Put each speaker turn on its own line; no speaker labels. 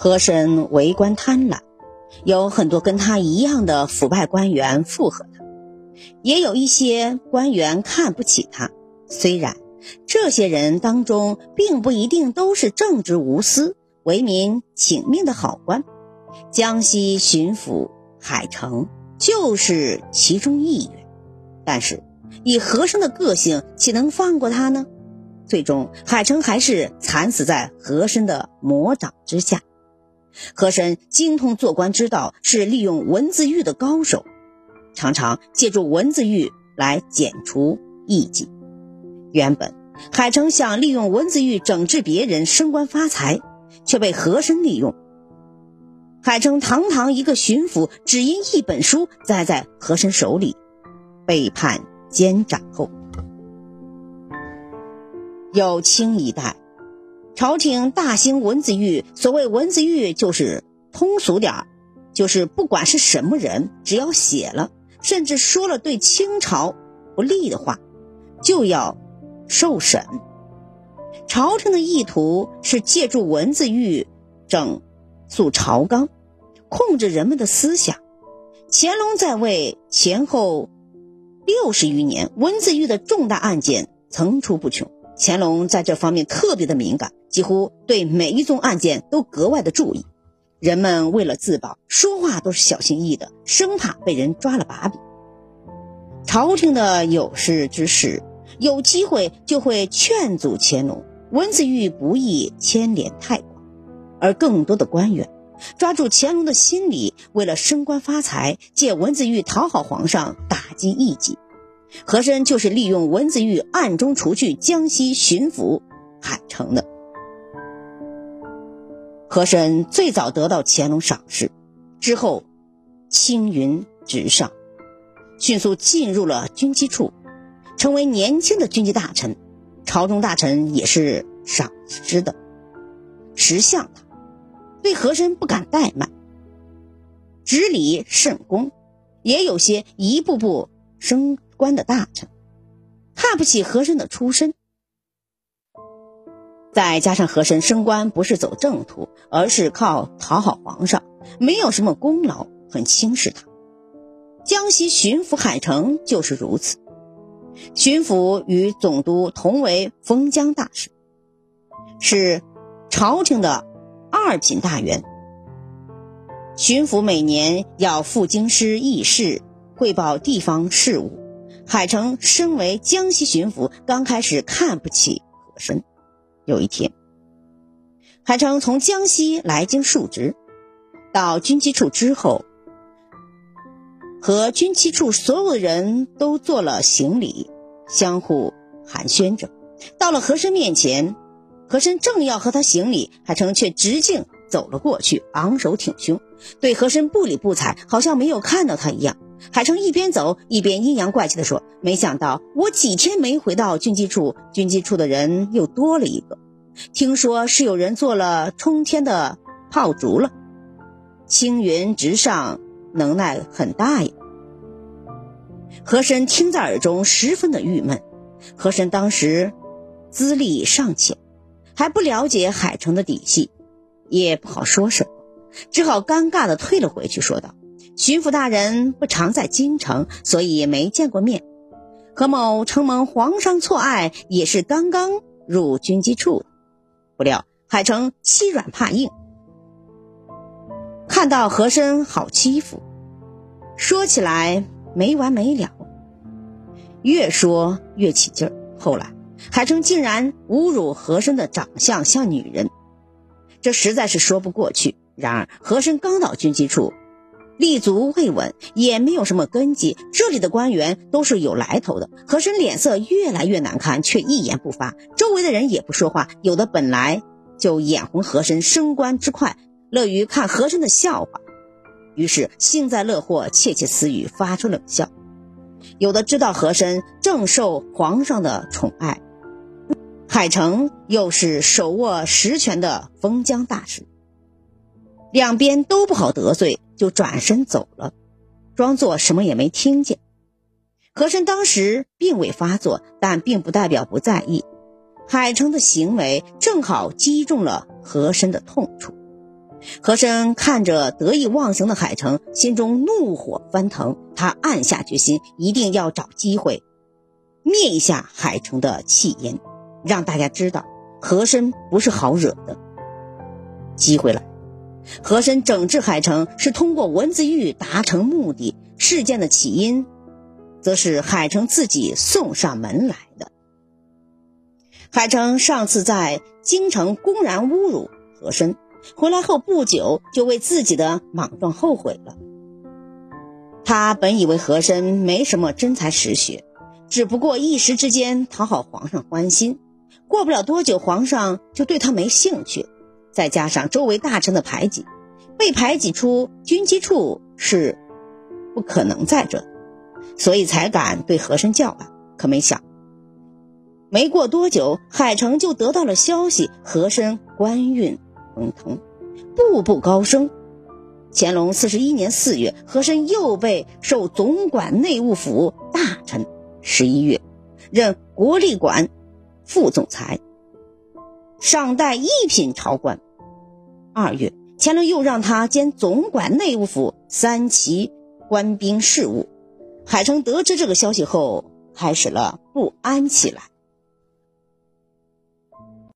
和珅为官贪婪，有很多跟他一样的腐败官员附和他，也有一些官员看不起他。虽然这些人当中并不一定都是正直无私、为民请命的好官，江西巡抚海城就是其中一员。但是以和珅的个性，岂能放过他呢？最终，海城还是惨死在和珅的魔掌之下。和珅精通做官之道，是利用文字狱的高手，常常借助文字狱来剪除异己。原本海城想利用文字狱整治别人、升官发财，却被和珅利用。海城堂堂一个巡抚，只因一本书栽在和珅手里，被判监斩后。有清一代，朝廷大兴文字狱。所谓文字狱，就是通俗点儿，就是不管是什么人，只要写了，甚至说了对清朝不利的话，就要受审。朝廷的意图是借助文字狱整肃朝纲，控制人们的思想。乾隆在位前后六十余年，文字狱的重大案件层出不穷。乾隆在这方面特别的敏感，几乎对每一宗案件都格外的注意。人们为了自保，说话都是小心翼翼的，生怕被人抓了把柄。朝廷的有识之士有机会就会劝阻乾隆，文字狱不宜牵连太广。而更多的官员抓住乾隆的心理，为了升官发财，借文字狱讨好皇上，打击异己。和珅就是利用文字狱暗中除去江西巡抚海城的。和珅最早得到乾隆赏识，之后青云直上，迅速进入了军机处，成为年轻的军机大臣。朝中大臣也是赏识的，识相他，对和珅不敢怠慢，执礼甚恭，也有些一步步升。官的大臣看不起和珅的出身，再加上和珅升官不是走正途，而是靠讨好皇上，没有什么功劳，很轻视他。江西巡抚海城就是如此，巡抚与总督同为封疆大使，是朝廷的二品大员。巡抚每年要赴京师议事，汇报地方事务。海城身为江西巡抚，刚开始看不起和珅。有一天，海城从江西来京述职，到军机处之后，和军机处所有的人都做了行礼，相互寒暄着。到了和珅面前，和珅正要和他行礼，海城却直径走了过去，昂首挺胸，对和珅不理不睬，好像没有看到他一样。海城一边走一边阴阳怪气地说：“没想到我几天没回到军机处，军机处的人又多了一个。听说是有人做了冲天的炮竹了，青云直上，能耐很大呀。”和珅听在耳中，十分的郁闷。和珅当时资历尚浅，还不了解海城的底细，也不好说什么，只好尴尬地退了回去，说道。巡抚大人不常在京城，所以没见过面。何某承蒙皇上错爱，也是刚刚入军机处。不料海城欺软怕硬，看到和珅好欺负，说起来没完没了，越说越起劲儿。后来海城竟然侮辱和珅的长相像女人，这实在是说不过去。然而和珅刚到军机处。立足未稳，也没有什么根基。这里的官员都是有来头的。和珅脸色越来越难看，却一言不发。周围的人也不说话，有的本来就眼红和珅升官之快，乐于看和珅的笑话，于是幸灾乐祸，窃窃私语，发出冷笑。有的知道和珅正受皇上的宠爱，海城又是手握实权的封疆大使，两边都不好得罪。就转身走了，装作什么也没听见。和珅当时并未发作，但并不代表不在意。海城的行为正好击中了和珅的痛处。和珅看着得意忘形的海城，心中怒火翻腾。他暗下决心，一定要找机会灭一下海城的气焰，让大家知道和珅不是好惹的。机会来，和珅整治海城是通过文字狱达成目的。事件的起因，则是海城自己送上门来的。海城上次在京城公然侮辱和珅。回来后不久，就为自己的莽撞后悔了。他本以为和珅没什么真才实学，只不过一时之间讨好皇上欢心。过不了多久，皇上就对他没兴趣。再加上周围大臣的排挤，被排挤出军机处是不可能在这，所以才敢对和珅叫板。可没想，没过多久，海城就得到了消息，和珅官运。亨通，步步高升。乾隆四十一年四月，和珅又被授总管内务府大臣。十一月，任国立馆副总裁，上代一品朝官。二月，乾隆又让他兼总管内务府三旗官兵事务。海城得知这个消息后，开始了不安起来。